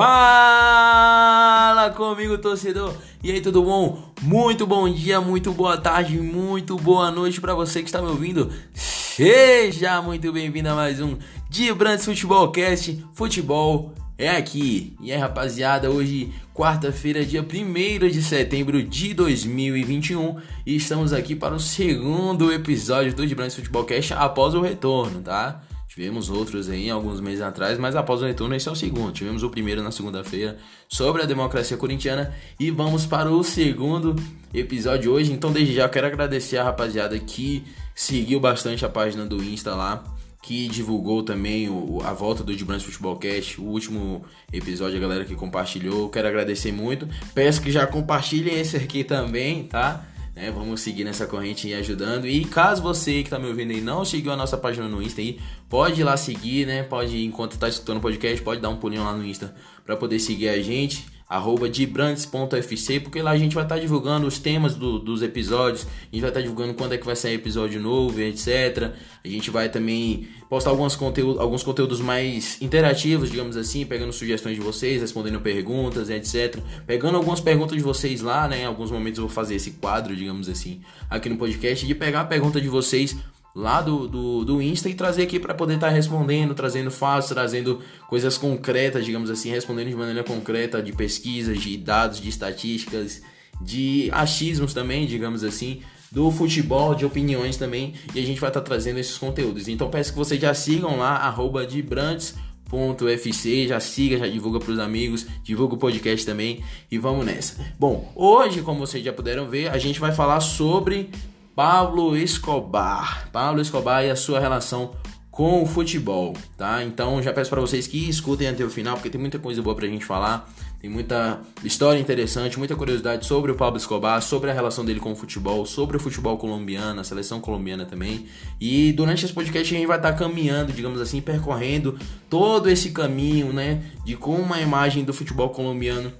Fala comigo, torcedor! E aí, tudo bom? Muito bom dia, muito boa tarde, muito boa noite para você que está me ouvindo. Seja muito bem-vindo a mais um Dia Brandes Futebolcast. Futebol é aqui. E aí, rapaziada, hoje, quarta-feira, dia 1 de setembro de 2021, e estamos aqui para o segundo episódio do De Futebolcast após o retorno, tá? Tivemos outros aí alguns meses atrás, mas após o retorno esse é o segundo. Tivemos o primeiro na segunda-feira sobre a democracia corintiana e vamos para o segundo episódio hoje. Então, desde já quero agradecer a rapaziada que seguiu bastante a página do Insta lá, que divulgou também o, a volta do Gibrans Futebolcast, o último episódio, a galera que compartilhou. Quero agradecer muito. Peço que já compartilhem esse aqui também, tá? Né? Vamos seguir nessa corrente e ajudando. E caso você que tá me ouvindo aí não seguiu a nossa página no Insta aí, pode ir lá seguir, né? Pode, enquanto tá escutando o podcast, pode dar um pulinho lá no Insta para poder seguir a gente arroba dibrantes.fc, porque lá a gente vai estar tá divulgando os temas do, dos episódios, a gente vai estar tá divulgando quando é que vai sair episódio novo, etc. A gente vai também postar alguns conteúdos, alguns conteúdos mais interativos, digamos assim, pegando sugestões de vocês, respondendo perguntas, etc. Pegando algumas perguntas de vocês lá, né? Em alguns momentos eu vou fazer esse quadro, digamos assim, aqui no podcast, de pegar a pergunta de vocês lá do, do, do Insta e trazer aqui para poder estar tá respondendo, trazendo fatos, trazendo coisas concretas, digamos assim, respondendo de maneira concreta de pesquisas, de dados, de estatísticas, de achismos também, digamos assim, do futebol, de opiniões também, e a gente vai estar tá trazendo esses conteúdos. Então peço que vocês já sigam lá, arroba de .fc, já siga, já divulga para os amigos, divulga o podcast também e vamos nessa. Bom, hoje, como vocês já puderam ver, a gente vai falar sobre Pablo Escobar. Pablo Escobar e a sua relação com o futebol, tá? Então já peço para vocês que escutem até o final, porque tem muita coisa boa pra gente falar, tem muita história interessante, muita curiosidade sobre o Pablo Escobar, sobre a relação dele com o futebol, sobre o futebol colombiano, a seleção colombiana também. E durante esse podcast a gente vai estar tá caminhando, digamos assim, percorrendo todo esse caminho, né, de como a imagem do futebol colombiano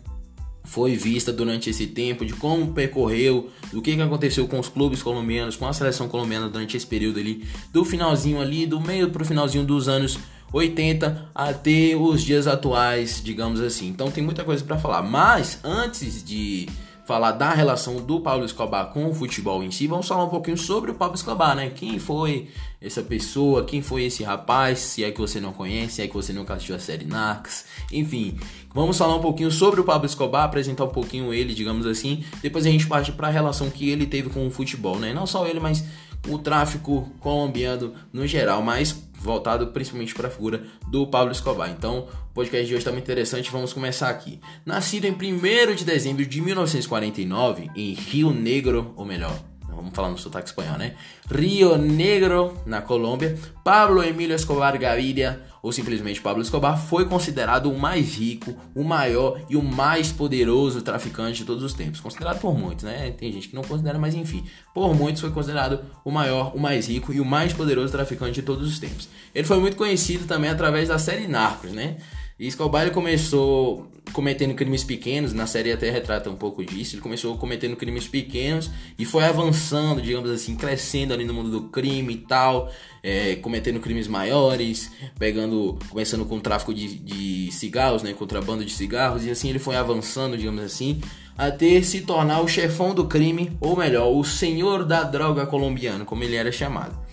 foi vista durante esse tempo, de como percorreu, do que, que aconteceu com os clubes colombianos, com a seleção colombiana durante esse período ali, do finalzinho ali, do meio pro finalzinho dos anos 80 até os dias atuais, digamos assim. Então tem muita coisa para falar, mas antes de falar da relação do Pablo Escobar com o futebol em si, vamos falar um pouquinho sobre o Pablo Escobar, né? Quem foi essa pessoa, quem foi esse rapaz, se é que você não conhece, se é que você nunca assistiu a série Narcos, enfim. Vamos falar um pouquinho sobre o Pablo Escobar, apresentar um pouquinho ele, digamos assim. Depois a gente parte para a relação que ele teve com o futebol, né? Não só ele, mas o tráfico colombiano no geral, mas voltado principalmente para a figura do Pablo Escobar. Então, o podcast de hoje está muito interessante, vamos começar aqui. Nascido em 1 de dezembro de 1949 em Rio Negro, ou melhor, vamos falar no sotaque espanhol, né? Rio Negro, na Colômbia, Pablo Emílio Escobar Gaviria, ou simplesmente Pablo Escobar, foi considerado o mais rico, o maior e o mais poderoso traficante de todos os tempos. Considerado por muitos, né? Tem gente que não considera, mas enfim. Por muitos foi considerado o maior, o mais rico e o mais poderoso traficante de todos os tempos. Ele foi muito conhecido também através da série Narcos, né? E Escobar começou cometendo crimes pequenos, na série até retrata um pouco disso. Ele começou cometendo crimes pequenos e foi avançando, digamos assim, crescendo ali no mundo do crime e tal, é, cometendo crimes maiores, pegando, começando com o tráfico de, de cigarros, né, contrabando de cigarros, e assim ele foi avançando, digamos assim, até se tornar o chefão do crime, ou melhor, o senhor da droga colombiano, como ele era chamado.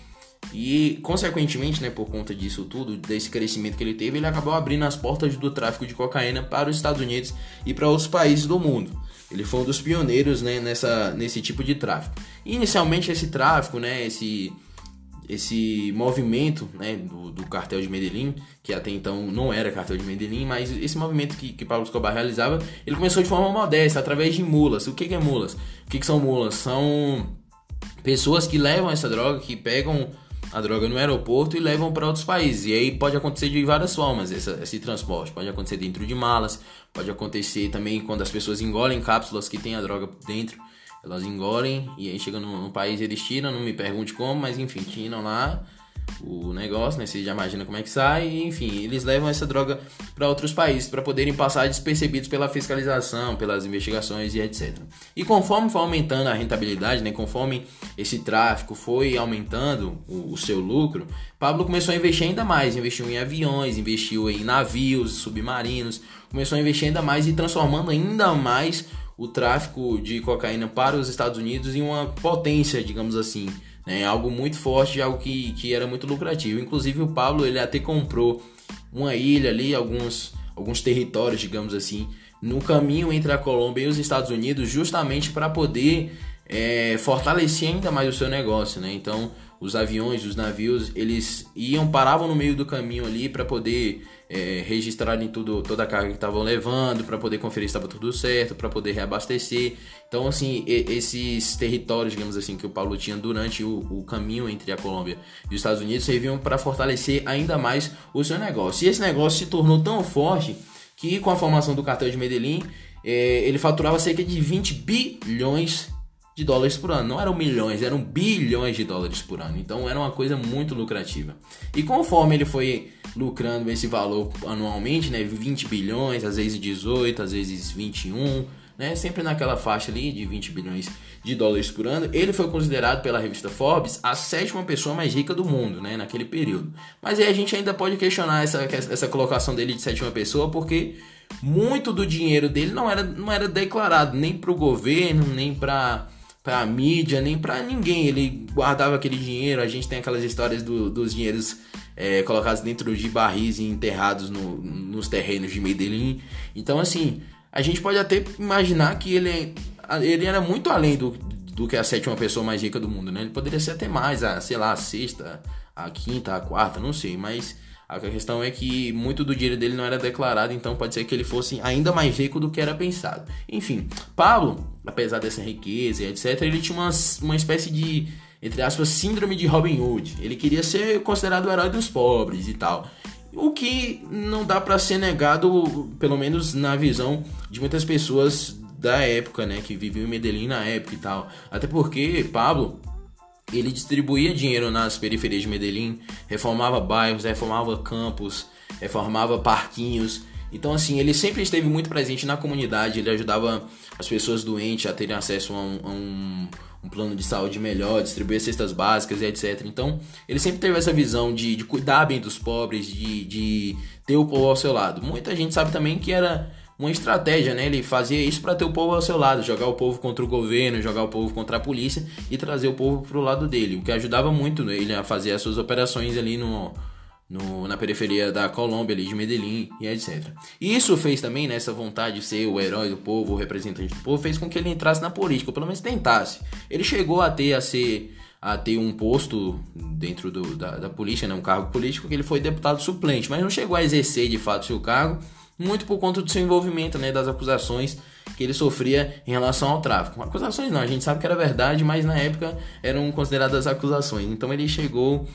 E, consequentemente, né, por conta disso tudo, desse crescimento que ele teve, ele acabou abrindo as portas do tráfico de cocaína para os Estados Unidos e para outros países do mundo. Ele foi um dos pioneiros né, nessa, nesse tipo de tráfico. Inicialmente, esse tráfico, né, esse, esse movimento né, do, do, cartel de Medellín, que até então não era cartel de Medellín, mas esse movimento que, que Pablo Escobar realizava, ele começou de forma modesta, através de mulas. O que, que é mulas? O que, que são mulas? São pessoas que levam essa droga, que pegam a droga no aeroporto e levam para outros países. E aí pode acontecer de várias formas essa, esse transporte. Pode acontecer dentro de malas, pode acontecer também quando as pessoas engolem cápsulas que tem a droga dentro. Elas engolem e aí chega no, no país eles tiram, não me pergunte como, mas enfim, tiram lá. O negócio, né? Você já imagina como é que sai, enfim, eles levam essa droga para outros países para poderem passar despercebidos pela fiscalização, pelas investigações e etc. E conforme foi aumentando a rentabilidade, né? Conforme esse tráfico foi aumentando o, o seu lucro, Pablo começou a investir ainda mais, investiu em aviões, investiu em navios, submarinos, começou a investir ainda mais e transformando ainda mais o tráfico de cocaína para os Estados Unidos em uma potência, digamos assim, né? Algo muito forte, algo que, que era muito lucrativo. Inclusive o Pablo ele até comprou uma ilha ali, alguns, alguns territórios, digamos assim, no caminho entre a Colômbia e os Estados Unidos, justamente para poder é, fortalecer ainda mais o seu negócio, né? Então os aviões, os navios, eles iam, paravam no meio do caminho ali para poder é, registrarem tudo, toda a carga que estavam levando, para poder conferir se estava tudo certo, para poder reabastecer. Então, assim, esses territórios, digamos assim, que o Paulo tinha durante o, o caminho entre a Colômbia e os Estados Unidos serviam para fortalecer ainda mais o seu negócio. E esse negócio se tornou tão forte que, com a formação do cartel de Medellín, é, ele faturava cerca de 20 bilhões de dólares por ano. Não eram milhões, eram bilhões de dólares por ano. Então era uma coisa muito lucrativa. E conforme ele foi lucrando esse valor anualmente, né, 20 bilhões, às vezes 18, às vezes 21, né, sempre naquela faixa ali de 20 bilhões de dólares por ano, ele foi considerado pela revista Forbes a sétima pessoa mais rica do mundo, né, naquele período. Mas aí a gente ainda pode questionar essa, essa colocação dele de sétima pessoa, porque muito do dinheiro dele não era, não era declarado nem para o governo, nem para pra mídia, nem pra ninguém. Ele guardava aquele dinheiro. A gente tem aquelas histórias do, dos dinheiros é, colocados dentro de barris e enterrados no, nos terrenos de Medellín. Então, assim, a gente pode até imaginar que ele, ele era muito além do, do que a sétima pessoa mais rica do mundo, né? Ele poderia ser até mais, a, sei lá, a sexta, a quinta, a quarta, não sei, mas a questão é que muito do dinheiro dele não era declarado, então pode ser que ele fosse ainda mais rico do que era pensado. Enfim, Pablo, apesar dessa riqueza e etc., ele tinha uma, uma espécie de, entre aspas, síndrome de Robin Hood. Ele queria ser considerado o herói dos pobres e tal. O que não dá para ser negado, pelo menos na visão de muitas pessoas da época, né, que viviam em Medellín na época e tal. Até porque Pablo ele distribuía dinheiro nas periferias de Medellín, reformava bairros, reformava campos, reformava parquinhos. Então, assim, ele sempre esteve muito presente na comunidade, ele ajudava as pessoas doentes a terem acesso a um, a um, um plano de saúde melhor, distribuir cestas básicas e etc. Então, ele sempre teve essa visão de, de cuidar bem dos pobres, de, de ter o povo ao seu lado. Muita gente sabe também que era uma estratégia, né? Ele fazia isso para ter o povo ao seu lado, jogar o povo contra o governo, jogar o povo contra a polícia e trazer o povo pro lado dele, o que ajudava muito ele a fazer as suas operações ali no, no, na periferia da Colômbia, ali de Medellín e etc. E isso fez também, nessa né, vontade de ser o herói do povo, o representante do povo, fez com que ele entrasse na política, ou pelo menos tentasse. Ele chegou a ter a ser a ter um posto dentro do, da, da polícia, né, um cargo político, que ele foi deputado suplente, mas não chegou a exercer de fato seu cargo muito por conta do seu envolvimento, né, das acusações que ele sofria em relação ao tráfico. Acusações não, a gente sabe que era verdade, mas na época eram consideradas acusações. Então ele chegou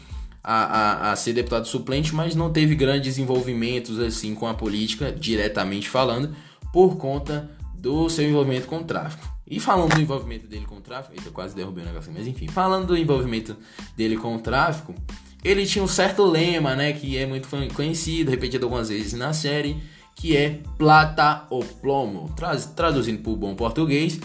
a, a, a ser deputado suplente, mas não teve grandes envolvimentos assim com a política, diretamente falando, por conta do seu envolvimento com o tráfico. E falando do envolvimento dele com o tráfico, eita, quase derrubei o negócio, mas enfim, falando do envolvimento dele com o tráfico, ele tinha um certo lema, né, que é muito conhecido, repetido algumas vezes na série, que é plata ou plomo, traduzindo para o bom português,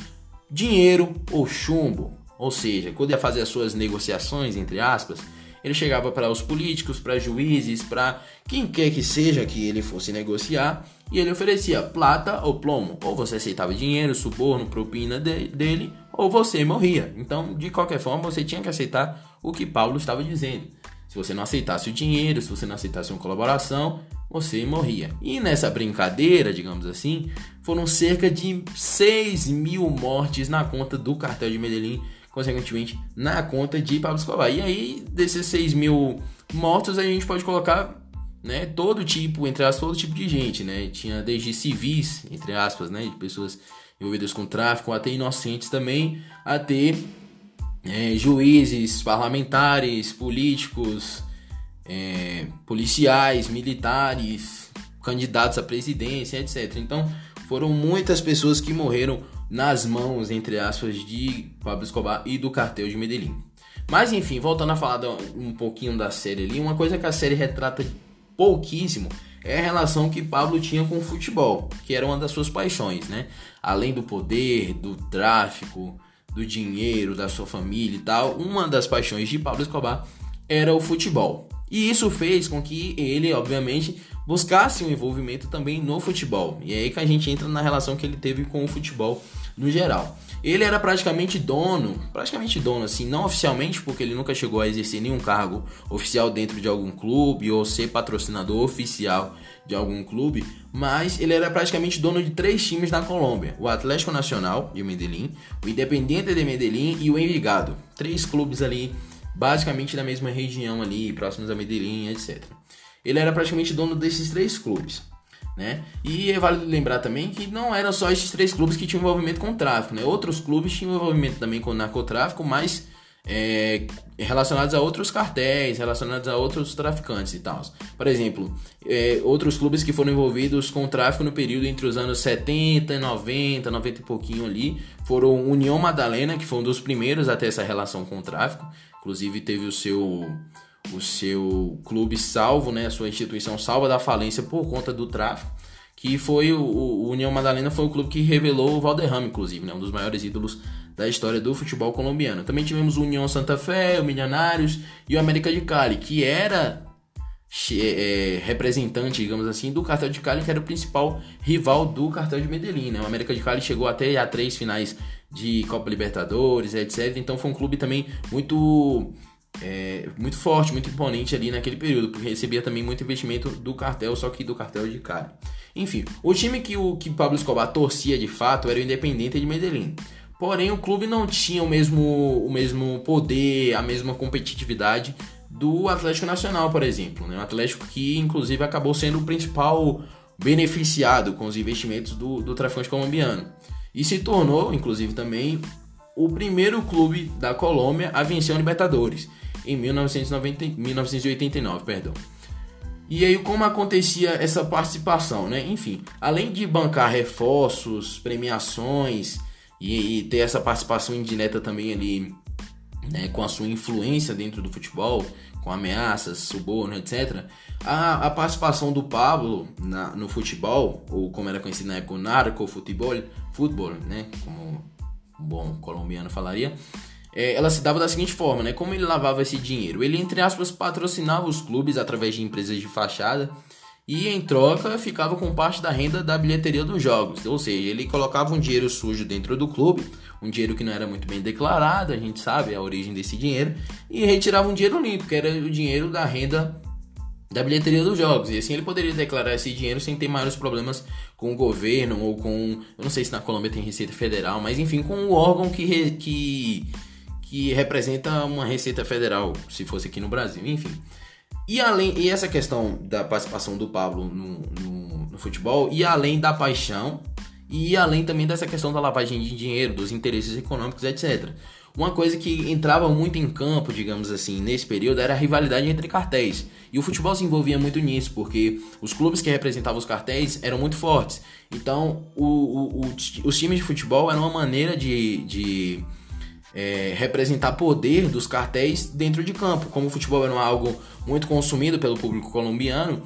dinheiro ou chumbo. Ou seja, quando ia fazer as suas negociações, entre aspas, ele chegava para os políticos, para juízes, para quem quer que seja que ele fosse negociar, e ele oferecia plata ou plomo. Ou você aceitava dinheiro, suborno, propina de, dele, ou você morria. Então, de qualquer forma, você tinha que aceitar o que Paulo estava dizendo. Se você não aceitasse o dinheiro, se você não aceitasse uma colaboração, você morria. E nessa brincadeira, digamos assim, foram cerca de 6 mil mortes na conta do cartel de Medellín, consequentemente na conta de Pablo Escobar. E aí, desses 6 mil mortos, a gente pode colocar né, todo tipo, entre aspas, todo tipo de gente, né? Tinha desde civis, entre aspas, né, de pessoas envolvidas com tráfico, até inocentes também, até é, juízes, parlamentares, políticos, é, policiais, militares, candidatos à presidência, etc. Então foram muitas pessoas que morreram nas mãos, entre aspas, de Pablo Escobar e do cartel de Medellín. Mas enfim, voltando a falar um pouquinho da série ali, uma coisa que a série retrata pouquíssimo é a relação que Pablo tinha com o futebol, que era uma das suas paixões, né? Além do poder, do tráfico, do dinheiro, da sua família e tal, uma das paixões de Pablo Escobar era o futebol. E isso fez com que ele, obviamente, buscasse um envolvimento também no futebol. E é aí que a gente entra na relação que ele teve com o futebol no geral. Ele era praticamente dono, praticamente dono assim, não oficialmente, porque ele nunca chegou a exercer nenhum cargo oficial dentro de algum clube ou ser patrocinador oficial de algum clube, mas ele era praticamente dono de três times na Colômbia: o Atlético Nacional de Medellín, o Independiente de Medellín e o Envigado. Três clubes ali, basicamente da mesma região ali, próximos a Medellín, etc. Ele era praticamente dono desses três clubes. Né? E é válido lembrar também que não eram só esses três clubes que tinham envolvimento com tráfico, né? Outros clubes tinham envolvimento também com narcotráfico, mas é, relacionados a outros cartéis, relacionados a outros traficantes e tal. Por exemplo, é, outros clubes que foram envolvidos com tráfico no período entre os anos 70, 90, 90 e pouquinho ali, foram União Madalena, que foi um dos primeiros a ter essa relação com o tráfico, inclusive teve o seu o seu clube salvo, né, a sua instituição salva da falência por conta do tráfico, que foi o, o União Madalena foi o clube que revelou o Valderrama, inclusive, né, um dos maiores ídolos da história do futebol colombiano. Também tivemos o União Santa Fé, o Milionários e o América de Cali, que era é, representante, digamos assim, do cartel de Cali, que era o principal rival do cartel de Medellín. Né? O América de Cali chegou até a três finais de Copa Libertadores, etc. Então foi um clube também muito é, muito forte, muito imponente ali naquele período, porque recebia também muito investimento do cartel, só que do cartel de Cali. Enfim, o time que o que Pablo Escobar torcia de fato era o Independente de Medellín. Porém, o clube não tinha o mesmo, o mesmo poder, a mesma competitividade do Atlético Nacional, por exemplo. Né? O Atlético que, inclusive, acabou sendo o principal beneficiado com os investimentos do, do traficante colombiano. E se tornou, inclusive, também o primeiro clube da Colômbia a vencer a Libertadores em 1990, 1989, perdão. E aí como acontecia essa participação, né? Enfim, além de bancar reforços, premiações e, e ter essa participação indireta também ali, né, com a sua influência dentro do futebol, com ameaças, suborno, etc. A, a participação do Pablo na, no futebol, ou como era conhecido na época, o narco futebol, futebol, né, como um bom colombiano falaria, é, ela se dava da seguinte forma, né? Como ele lavava esse dinheiro? Ele, entre aspas, patrocinava os clubes através de empresas de fachada e, em troca, ficava com parte da renda da bilheteria dos jogos. Ou seja, ele colocava um dinheiro sujo dentro do clube, um dinheiro que não era muito bem declarado, a gente sabe a origem desse dinheiro, e retirava um dinheiro limpo, que era o dinheiro da renda da bilheteria dos jogos. E assim ele poderia declarar esse dinheiro sem ter maiores problemas com o governo ou com. Eu não sei se na Colômbia tem Receita Federal, mas enfim, com o órgão que, que que representa uma receita federal, se fosse aqui no Brasil, enfim. E além e essa questão da participação do Pablo no, no, no, futebol, e além da paixão, e além também dessa questão da lavagem de dinheiro, dos interesses econômicos, etc. Uma coisa que entrava muito em campo, digamos assim, nesse período era a rivalidade entre cartéis. E o futebol se envolvia muito nisso, porque os clubes que representavam os cartéis eram muito fortes. Então, o, o, o, os times de futebol eram uma maneira de, de é, representar poder dos cartéis dentro de campo. Como o futebol era algo muito consumido pelo público colombiano,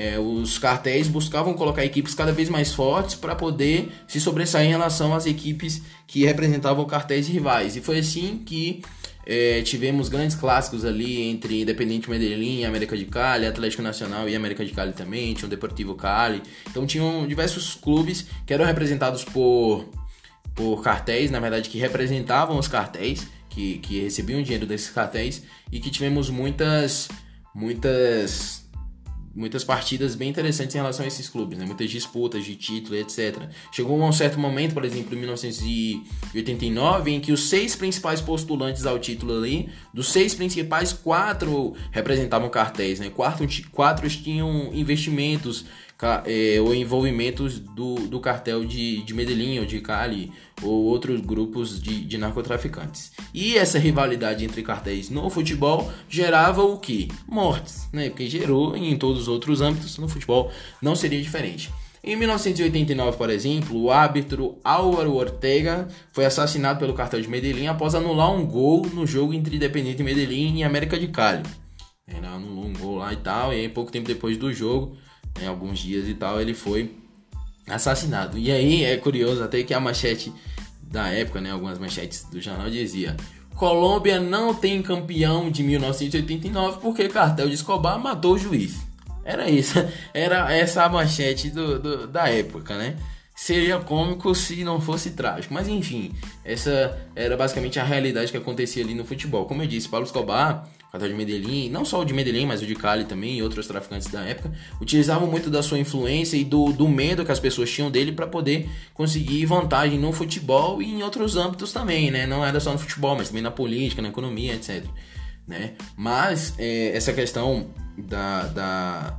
é, os cartéis buscavam colocar equipes cada vez mais fortes para poder se sobressair em relação às equipes que representavam cartéis rivais. E foi assim que é, tivemos grandes clássicos ali entre Independente Medellín, América de Cali, Atlético Nacional e América de Cali também, tinha o Deportivo Cali. Então tinham diversos clubes que eram representados por por cartéis, na verdade, que representavam os cartéis, que, que recebiam dinheiro desses cartéis, e que tivemos muitas, muitas, muitas partidas bem interessantes em relação a esses clubes, né? muitas disputas de título, etc. Chegou a um certo momento, por exemplo, em 1989, em que os seis principais postulantes ao título ali, dos seis principais, quatro representavam cartéis, né? quatro, quatro tinham investimentos é, ou envolvimentos do, do cartel de, de Medellín ou de Cali ou outros grupos de, de narcotraficantes. E essa rivalidade entre cartéis no futebol gerava o que? Mortes, né? Porque gerou em todos os outros âmbitos, no futebol não seria diferente. Em 1989, por exemplo, o árbitro Álvaro Ortega foi assassinado pelo cartel de Medellín após anular um gol no jogo entre Independiente Medellín e América de Cali. Ele anulou um gol lá e tal, e aí pouco tempo depois do jogo, né, alguns dias e tal, ele foi assassinado. E aí é curioso até que a manchete da época, né, algumas manchetes do jornal dizia Colômbia não tem campeão de 1989 porque cartel de Escobar matou o juiz. Era isso, era essa a manchete do, do, da época, né? Seria cômico se não fosse trágico, mas enfim, essa era basicamente a realidade que acontecia ali no futebol. Como eu disse, Paulo Escobar, cartel de Medellín, não só o de Medellín, mas o de Cali também e outros traficantes da época, utilizavam muito da sua influência e do, do medo que as pessoas tinham dele para poder conseguir vantagem no futebol e em outros âmbitos também, né? Não era só no futebol, mas também na política, na economia, etc. Né? Mas é, essa questão da, da,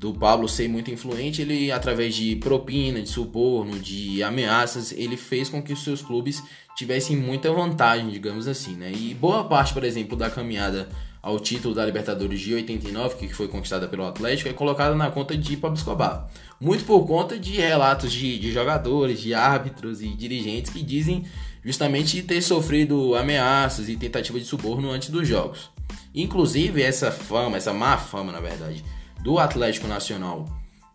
do Pablo ser muito influente, ele através de propina, de suborno, de ameaças, ele fez com que os seus clubes tivessem muita vantagem, digamos assim, né? E boa parte, por exemplo, da caminhada ao título da Libertadores de 89, que foi conquistada pelo Atlético, é colocada na conta de Pablo Escobar. Muito por conta de relatos de, de jogadores, de árbitros e dirigentes que dizem justamente ter sofrido ameaças e tentativa de suborno antes dos jogos. Inclusive, essa fama, essa má fama, na verdade, do Atlético Nacional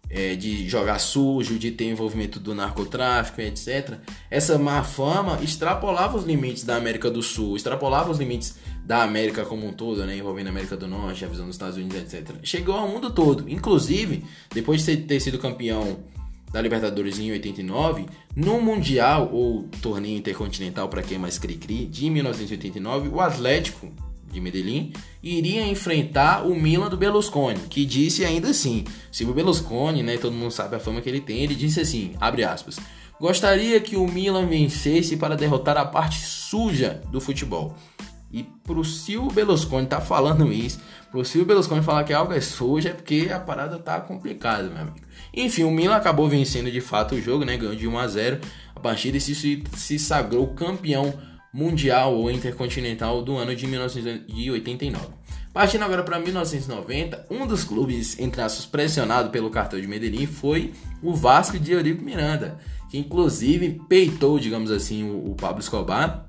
é, de jogar sujo, de ter envolvimento do narcotráfico, etc. Essa má fama extrapolava os limites da América do Sul, extrapolava os limites da América como um todo, né, envolvendo a América do Norte, a visão dos Estados Unidos, etc. Chegou ao mundo todo. Inclusive, depois de ter sido campeão da Libertadores em 89, no Mundial ou Torneio Intercontinental para quem é mais cri-cri de 1989, o Atlético de Medellín iria enfrentar o Milan do Berlusconi, que disse ainda assim, se o Berlusconi, né, todo mundo sabe a fama que ele tem, ele disse assim, abre aspas, gostaria que o Milan vencesse para derrotar a parte suja do futebol. E pro Silvio Berlusconi tá falando isso, pro Silvio Berlusconi falar que algo é sujo é porque a parada tá complicada, meu amigo. Enfim, o Milan acabou vencendo de fato o jogo, né? Ganhou de 1 a 0 a partida se, se sagrou campeão mundial ou intercontinental do ano de 1989. Partindo agora para 1990, um dos clubes, entre aspas, pressionado pelo cartão de Medellín foi o Vasco de Eurico Miranda, que inclusive peitou, digamos assim, o, o Pablo Escobar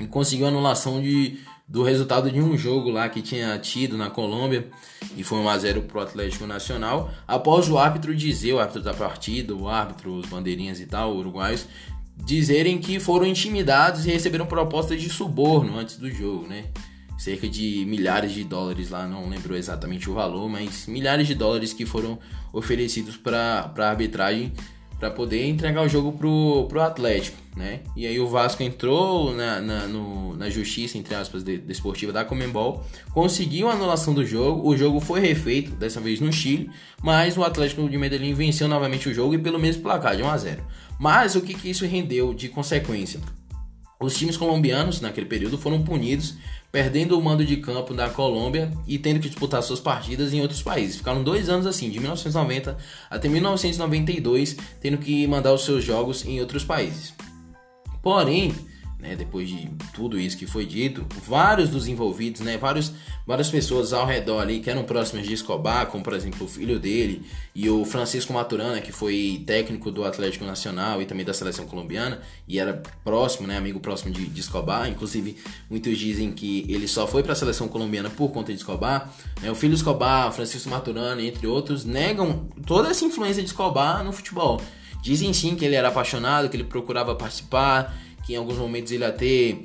e conseguiu anulação de, do resultado de um jogo lá que tinha tido na Colômbia e foi 1 a 0 pro Atlético Nacional, após o árbitro dizer, o árbitro da partida, o árbitro, os bandeirinhas e tal, uruguaios, dizerem que foram intimidados e receberam propostas de suborno antes do jogo, né? Cerca de milhares de dólares lá, não lembro exatamente o valor, mas milhares de dólares que foram oferecidos para a arbitragem para poder entregar o jogo pro, pro Atlético, né? E aí o Vasco entrou na, na, no, na justiça, entre aspas, desportiva de, da Comembol, conseguiu a anulação do jogo, o jogo foi refeito, dessa vez no Chile, mas o Atlético de Medellín venceu novamente o jogo e pelo mesmo placar, de 1 a 0 Mas o que, que isso rendeu de consequência? Os times colombianos, naquele período, foram punidos perdendo o mando de campo da Colômbia e tendo que disputar suas partidas em outros países. Ficaram dois anos assim, de 1990 até 1992, tendo que mandar os seus jogos em outros países. Porém, né, depois de tudo isso que foi dito, vários dos envolvidos, né, vários, várias pessoas ao redor ali que eram próximas de Escobar, como por exemplo o filho dele e o Francisco Maturana, que foi técnico do Atlético Nacional e também da seleção colombiana e era próximo, né, amigo próximo de, de Escobar. Inclusive, muitos dizem que ele só foi para a seleção colombiana por conta de Escobar. Né, o filho de Escobar, Francisco Maturana, entre outros, negam toda essa influência de Escobar no futebol. Dizem sim que ele era apaixonado, que ele procurava participar que em alguns momentos ele até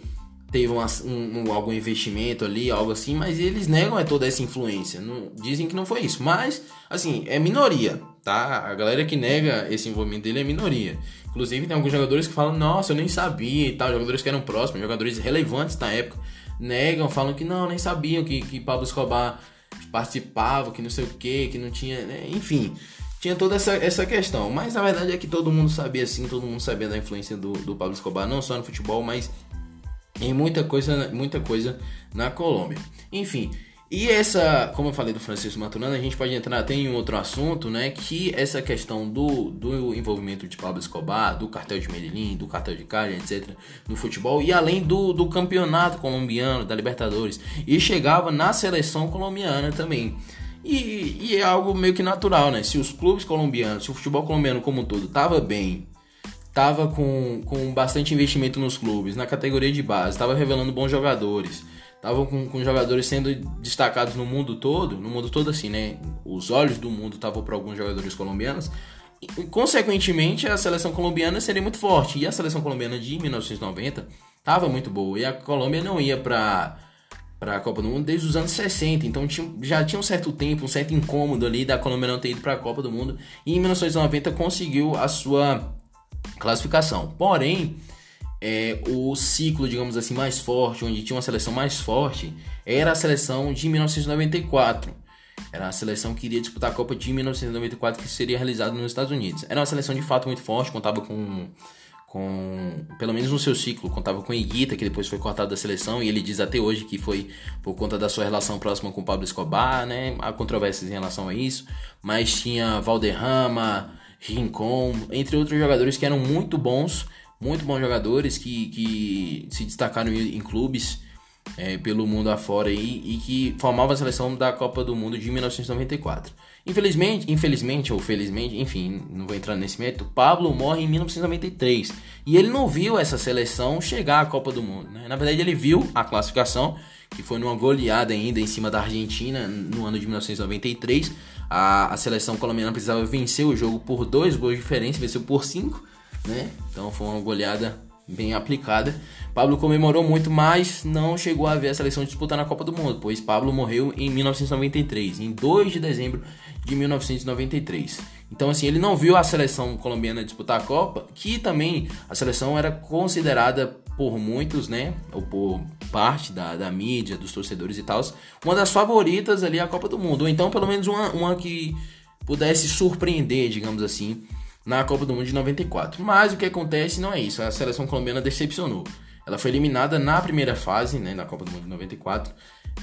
teve um, um, algum investimento ali, algo assim, mas eles negam é toda essa influência. Não, dizem que não foi isso. Mas, assim, é minoria, tá? A galera que nega esse envolvimento dele é minoria. Inclusive, tem alguns jogadores que falam, nossa, eu nem sabia e tal. Jogadores que eram próximos, jogadores relevantes na época, negam, falam que não, nem sabiam que, que Pablo Escobar participava, que não sei o que, que não tinha. Né? Enfim tinha toda essa, essa questão. Mas a verdade é que todo mundo sabia assim, todo mundo sabia da influência do, do Pablo Escobar, não só no futebol, mas em muita coisa, muita coisa na Colômbia. Enfim, e essa, como eu falei do Francisco Maturana, a gente pode entrar até em outro assunto, né? Que essa questão do, do envolvimento de Pablo Escobar, do cartel de Medellín, do cartel de Cali, etc., no futebol, e além do, do campeonato colombiano, da Libertadores, e chegava na seleção colombiana também. E, e, é algo meio que natural, né? Se os clubes colombianos, se o futebol colombiano como um todo tava bem, tava com, com bastante investimento nos clubes, na categoria de base, tava revelando bons jogadores, tava com, com jogadores sendo destacados no mundo todo, no mundo todo assim, né? Os olhos do mundo estavam para alguns jogadores colombianos. E, consequentemente, a seleção colombiana seria muito forte. E a seleção colombiana de 1990 tava muito boa. E a Colômbia não ia para para a Copa do Mundo desde os anos 60. Então tinha, já tinha um certo tempo, um certo incômodo ali da Colômbia não ter ido para a Copa do Mundo. E em 1990 conseguiu a sua classificação. Porém, é, o ciclo, digamos assim, mais forte, onde tinha uma seleção mais forte, era a seleção de 1994. Era a seleção que iria disputar a Copa de 1994, que seria realizada nos Estados Unidos. Era uma seleção de fato muito forte, contava com com pelo menos no seu ciclo, contava com Iguita, que depois foi cortado da seleção, e ele diz até hoje que foi por conta da sua relação próxima com Pablo Escobar, né? Há controvérsias em relação a isso, mas tinha Valderrama, Rincon, entre outros jogadores que eram muito bons, muito bons jogadores que, que se destacaram em, em clubes é, pelo mundo afora aí, e que formavam a seleção da Copa do Mundo de 1994. Infelizmente, infelizmente ou felizmente, enfim, não vou entrar nesse método, Pablo morre em 1993 e ele não viu essa seleção chegar à Copa do Mundo. Né? Na verdade, ele viu a classificação, que foi numa goleada ainda em cima da Argentina no ano de 1993. A, a seleção colombiana precisava vencer o jogo por dois gols de diferença, venceu por cinco, né? Então foi uma goleada bem aplicada. Pablo comemorou muito, mas não chegou a ver a seleção disputar na Copa do Mundo, pois Pablo morreu em 1993, em 2 de dezembro de 1993. Então, assim, ele não viu a seleção colombiana disputar a Copa, que também a seleção era considerada por muitos, né, ou por parte da, da mídia, dos torcedores e tal, uma das favoritas ali à Copa do Mundo, ou então pelo menos uma, uma que pudesse surpreender, digamos assim, na Copa do Mundo de 94. Mas o que acontece não é isso, a seleção colombiana decepcionou. Ela foi eliminada na primeira fase, né, na Copa do Mundo de 94,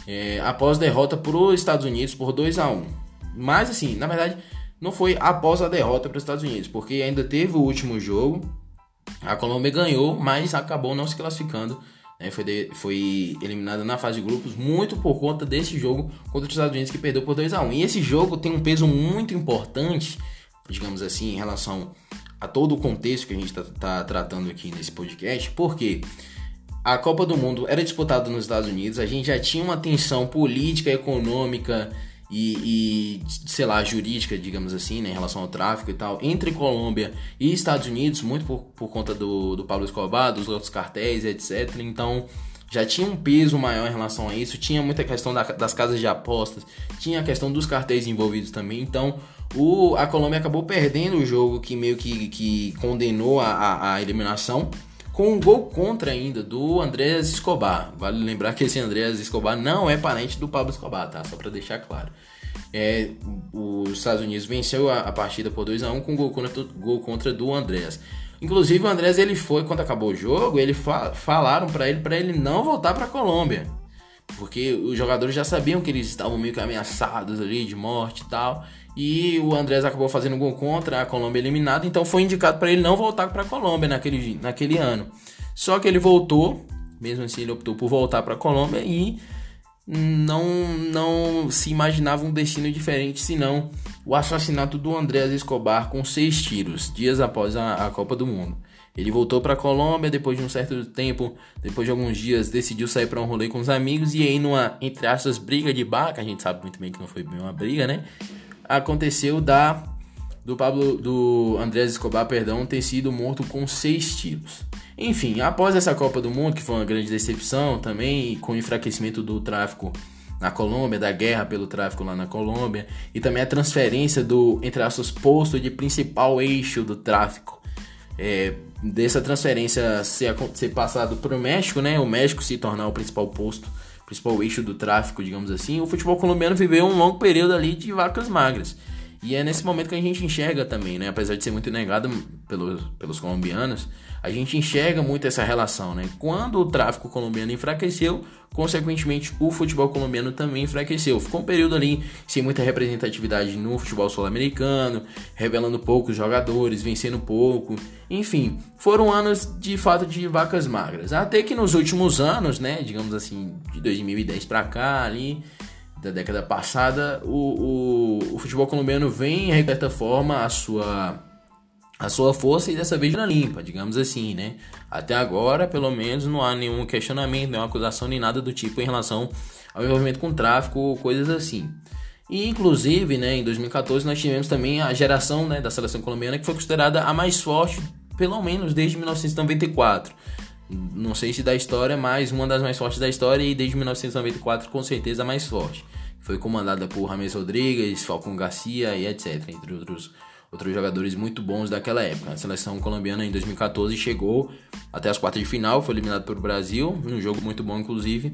é, após derrota para os Estados Unidos por 2 a 1 mas assim, na verdade, não foi após a derrota para os Estados Unidos, porque ainda teve o último jogo. A Colômbia ganhou, mas acabou não se classificando. Né? Foi, de, foi eliminada na fase de grupos, muito por conta desse jogo contra os Estados Unidos que perdeu por 2 a 1 E esse jogo tem um peso muito importante, digamos assim, em relação a todo o contexto que a gente está tá tratando aqui nesse podcast, porque a Copa do Mundo era disputada nos Estados Unidos, a gente já tinha uma tensão política, econômica e, e, sei lá, jurídica, digamos assim, né, em relação ao tráfico e tal, entre Colômbia e Estados Unidos, muito por, por conta do, do Pablo Escobar, dos outros cartéis, etc. Então, já tinha um peso maior em relação a isso, tinha muita questão da, das casas de apostas, tinha a questão dos cartéis envolvidos também. Então, o, a Colômbia acabou perdendo o jogo que meio que, que condenou a, a, a eliminação com um gol contra ainda do Andrés Escobar. Vale lembrar que esse Andrés Escobar não é parente do Pablo Escobar, tá? Só para deixar claro. É, os Estados Unidos venceu a, a partida por 2 a 1 com gol contra, gol contra do Andrés. Inclusive o Andrés ele foi quando acabou o jogo, ele fa falaram para ele para ele não voltar para Colômbia. Porque os jogadores já sabiam que eles estavam meio que ameaçados ali de morte e tal. E o Andrés acabou fazendo gol contra a Colômbia eliminada, então foi indicado para ele não voltar para a Colômbia naquele, naquele ano. Só que ele voltou, mesmo assim ele optou por voltar para a Colômbia e não, não se imaginava um destino diferente senão o assassinato do Andrés Escobar com seis tiros, dias após a, a Copa do Mundo. Ele voltou para a Colômbia depois de um certo tempo, depois de alguns dias, decidiu sair para um rolê com os amigos e aí numa entre aspas briga de bar, que a gente sabe muito bem que não foi bem uma briga, né? aconteceu da do Pablo do Andrés Escobar, perdão, ter sido morto com seis tiros. Enfim, após essa Copa do Mundo, que foi uma grande decepção também, com o enfraquecimento do tráfico na Colômbia, da guerra pelo tráfico lá na Colômbia, e também a transferência do, entre aspas, posto de principal eixo do tráfico. É, dessa transferência ser, ser passado para o México, né? O México se tornar o principal posto principal eixo do tráfico, digamos assim, o futebol colombiano viveu um longo período ali de vacas magras. E é nesse momento que a gente enxerga também, né? Apesar de ser muito negado pelos, pelos colombianos, a gente enxerga muito essa relação, né? Quando o tráfico colombiano enfraqueceu, consequentemente o futebol colombiano também enfraqueceu. Ficou um período ali sem muita representatividade no futebol sul-americano, revelando poucos jogadores, vencendo pouco. Enfim, foram anos de fato de vacas magras. Até que nos últimos anos, né, digamos assim, de 2010 para cá ali, da década passada, o, o, o futebol colombiano vem, de certa forma, a sua, a sua força e dessa vez na limpa, digamos assim, né? Até agora, pelo menos, não há nenhum questionamento, nenhuma acusação, nem nada do tipo em relação ao envolvimento com tráfico ou coisas assim. E inclusive, né, em 2014 nós tivemos também a geração né, da seleção colombiana que foi considerada a mais forte, pelo menos desde 1994. Não sei se da história, mas uma das mais fortes da história e desde 1994 com certeza a mais forte. Foi comandada por Rames Rodrigues, Falcão Garcia e etc, entre outros outros jogadores muito bons daquela época. A seleção colombiana em 2014 chegou até as quartas de final, foi eliminado pelo Brasil, num jogo muito bom inclusive,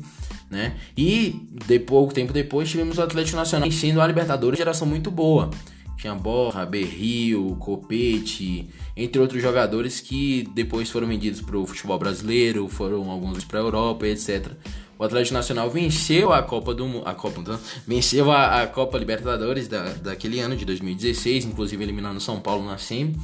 né? E de pouco tempo depois tivemos o Atlético Nacional vencendo a Libertadores, geração muito boa. Tinha Borra, Berrio, Copete, entre outros jogadores que depois foram vendidos para o futebol brasileiro, foram alguns para a Europa, etc. O Atlético Nacional venceu a Copa do a Copa, então, venceu a, a Copa Libertadores da, daquele ano de 2016, inclusive eliminando São Paulo na semi.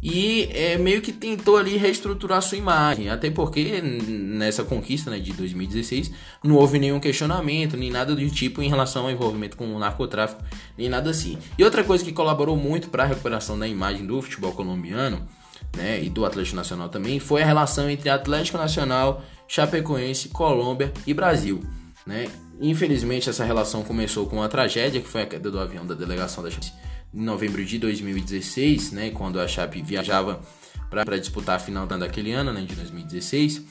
E é, meio que tentou ali reestruturar sua imagem, até porque nessa conquista né, de 2016 não houve nenhum questionamento, nem nada do tipo em relação ao envolvimento com o narcotráfico, nem nada assim. E outra coisa que colaborou muito para a recuperação da imagem do futebol colombiano né, e do Atlético Nacional também foi a relação entre Atlético Nacional, Chapecoense, Colômbia e Brasil. Né? Infelizmente, essa relação começou com uma tragédia, que foi a queda do avião da delegação da Chapecoense em novembro de 2016, né, quando a Chape viajava para disputar a final daquele ano, né, de 2016.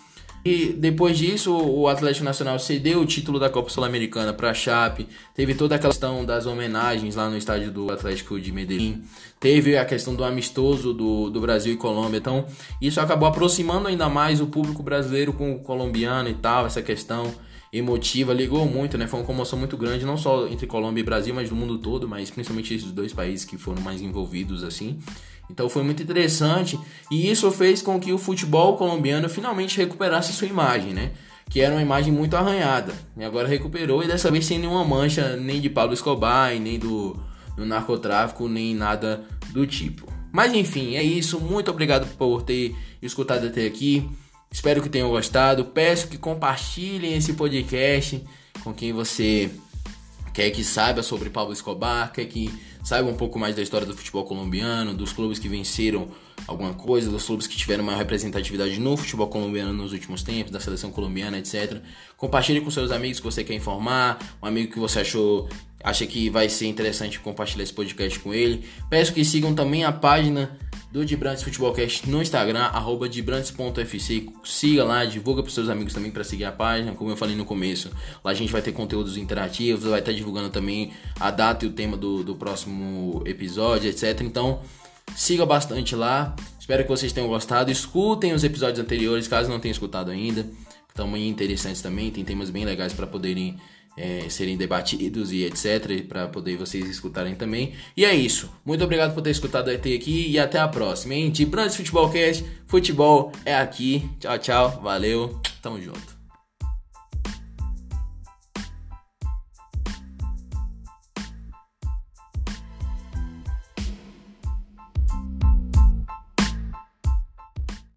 E depois disso, o Atlético Nacional cedeu o título da Copa Sul-Americana para a Chape. Teve toda aquela questão das homenagens lá no estádio do Atlético de Medellín. Teve a questão do amistoso do, do Brasil e Colômbia. Então, isso acabou aproximando ainda mais o público brasileiro com o colombiano e tal, essa questão emotiva, ligou muito, né? Foi uma comoção muito grande, não só entre Colômbia e Brasil, mas do mundo todo, mas principalmente esses dois países que foram mais envolvidos assim. Então foi muito interessante e isso fez com que o futebol colombiano finalmente recuperasse sua imagem, né? Que era uma imagem muito arranhada. E agora recuperou e dessa vez sem nenhuma mancha nem de Pablo Escobar, nem do, do narcotráfico, nem nada do tipo. Mas enfim, é isso. Muito obrigado por ter escutado até aqui. Espero que tenham gostado. Peço que compartilhem esse podcast com quem você quer que saiba sobre Pablo Escobar, quer que saiba um pouco mais da história do futebol colombiano, dos clubes que venceram alguma coisa, dos clubes que tiveram maior representatividade no futebol colombiano nos últimos tempos, da seleção colombiana, etc. Compartilhe com seus amigos que você quer informar, um amigo que você achou acha que vai ser interessante compartilhar esse podcast com ele. Peço que sigam também a página do Dibrantes Futebolcast no Instagram, arroba dibrantes.fc. Siga lá, divulga para seus amigos também para seguir a página, como eu falei no começo. Lá a gente vai ter conteúdos interativos, vai estar divulgando também a data e o tema do, do próximo episódio, etc. Então, siga bastante lá. Espero que vocês tenham gostado. Escutem os episódios anteriores, caso não tenham escutado ainda. Estão muito interessantes também, tem temas bem legais para poderem é, serem debatidos e etc. para poder vocês escutarem também. E é isso. Muito obrigado por ter escutado até aqui e até a próxima, hein? De Brandes Futebolcast, futebol é aqui. Tchau, tchau. Valeu. Tamo junto.